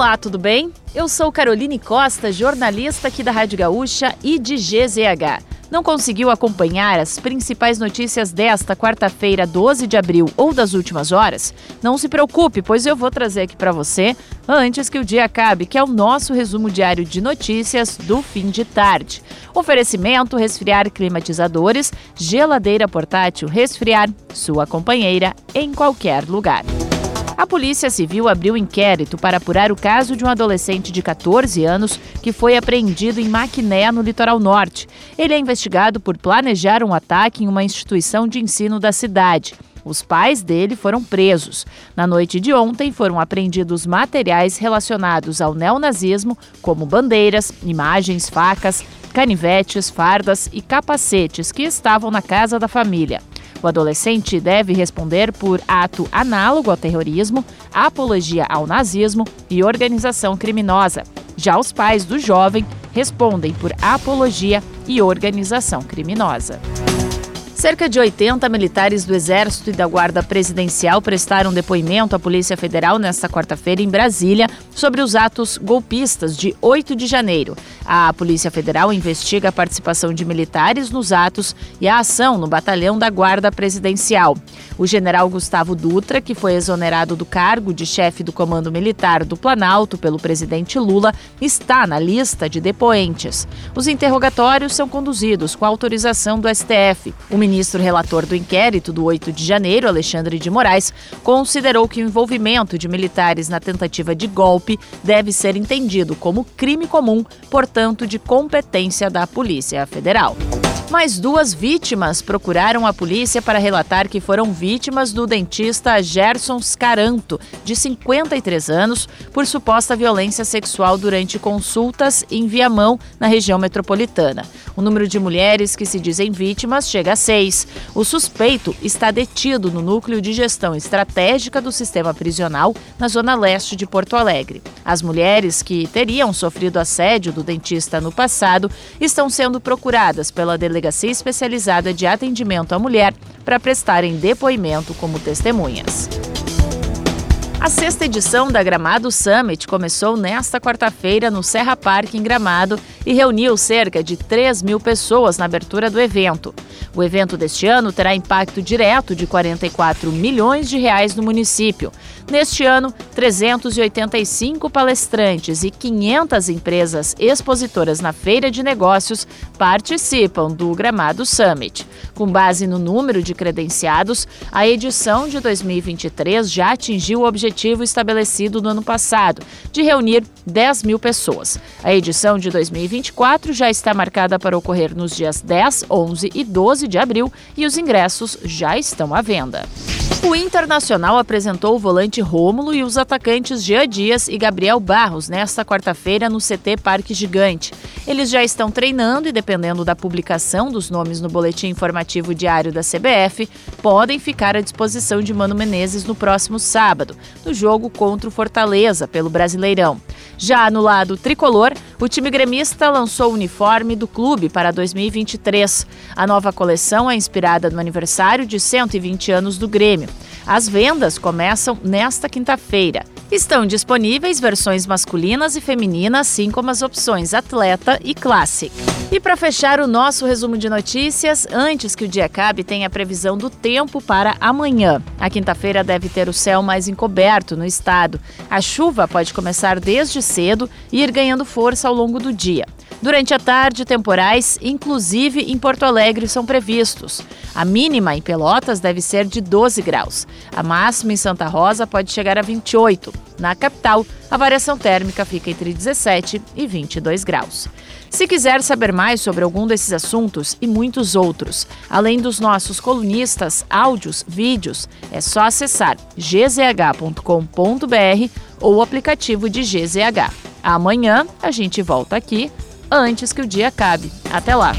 Olá, tudo bem? Eu sou Caroline Costa, jornalista aqui da Rádio Gaúcha e de GZH. Não conseguiu acompanhar as principais notícias desta quarta-feira, 12 de abril ou das últimas horas? Não se preocupe, pois eu vou trazer aqui para você antes que o dia acabe, que é o nosso resumo diário de notícias do fim de tarde. Oferecimento: resfriar climatizadores, geladeira portátil, resfriar sua companheira em qualquer lugar. A Polícia Civil abriu inquérito para apurar o caso de um adolescente de 14 anos que foi apreendido em Maquiné, no litoral norte. Ele é investigado por planejar um ataque em uma instituição de ensino da cidade. Os pais dele foram presos. Na noite de ontem, foram apreendidos materiais relacionados ao neonazismo, como bandeiras, imagens, facas, canivetes, fardas e capacetes que estavam na casa da família. O adolescente deve responder por ato análogo ao terrorismo, apologia ao nazismo e organização criminosa. Já os pais do jovem respondem por apologia e organização criminosa. Cerca de 80 militares do Exército e da Guarda Presidencial prestaram depoimento à Polícia Federal nesta quarta-feira em Brasília sobre os atos golpistas de 8 de janeiro. A Polícia Federal investiga a participação de militares nos atos e a ação no batalhão da Guarda Presidencial. O general Gustavo Dutra, que foi exonerado do cargo de chefe do Comando Militar do Planalto pelo presidente Lula, está na lista de depoentes. Os interrogatórios são conduzidos com autorização do STF. O ministro relator do inquérito do 8 de janeiro, Alexandre de Moraes, considerou que o envolvimento de militares na tentativa de golpe deve ser entendido como crime comum, portanto, de competência da Polícia Federal. Mais duas vítimas procuraram a polícia para relatar que foram vítimas do dentista Gerson Scaranto, de 53 anos, por suposta violência sexual durante consultas em Viamão, na região metropolitana. O número de mulheres que se dizem vítimas chega a seis. O suspeito está detido no núcleo de gestão estratégica do sistema prisional na zona leste de Porto Alegre. As mulheres que teriam sofrido assédio do dentista no passado estão sendo procuradas pela delegacia Delegacia Especializada de Atendimento à Mulher para prestarem depoimento como testemunhas. A sexta edição da Gramado Summit começou nesta quarta-feira no Serra Park, em Gramado, e reuniu cerca de 3 mil pessoas na abertura do evento. O evento deste ano terá impacto direto de 44 milhões de reais no município. Neste ano, 385 palestrantes e 500 empresas expositoras na feira de negócios participam do Gramado Summit. Com base no número de credenciados, a edição de 2023 já atingiu o objetivo estabelecido no ano passado, de reunir 10 mil pessoas. A edição de 2024 já está marcada para ocorrer nos dias 10, 11 e 12 de abril e os ingressos já estão à venda. O Internacional apresentou o volante Rômulo e os atacantes Jean Dias e Gabriel Barros nesta quarta-feira no CT Parque Gigante. Eles já estão treinando e, dependendo da publicação dos nomes no boletim informativo diário da CBF, podem ficar à disposição de Mano Menezes no próximo sábado, no jogo contra o Fortaleza pelo Brasileirão. Já no lado tricolor, o time gremista lançou o uniforme do clube para 2023. A nova coleção é inspirada no aniversário de 120 anos do Grêmio. As vendas começam nesta quinta-feira. Estão disponíveis versões masculinas e femininas, assim como as opções Atleta e Classic. E para fechar o nosso resumo de notícias, antes que o dia acabe, tem a previsão do tempo para amanhã. A quinta-feira deve ter o céu mais encoberto no estado. A chuva pode começar desde cedo e ir ganhando força ao longo do dia. Durante a tarde, temporais, inclusive em Porto Alegre, são previstos. A mínima em Pelotas deve ser de 12 graus. A máxima em Santa Rosa pode chegar a 28. Na capital, a variação térmica fica entre 17 e 22 graus. Se quiser saber mais sobre algum desses assuntos e muitos outros, além dos nossos colunistas, áudios, vídeos, é só acessar gzh.com.br ou o aplicativo de GZH. Amanhã a gente volta aqui antes que o dia acabe. Até lá!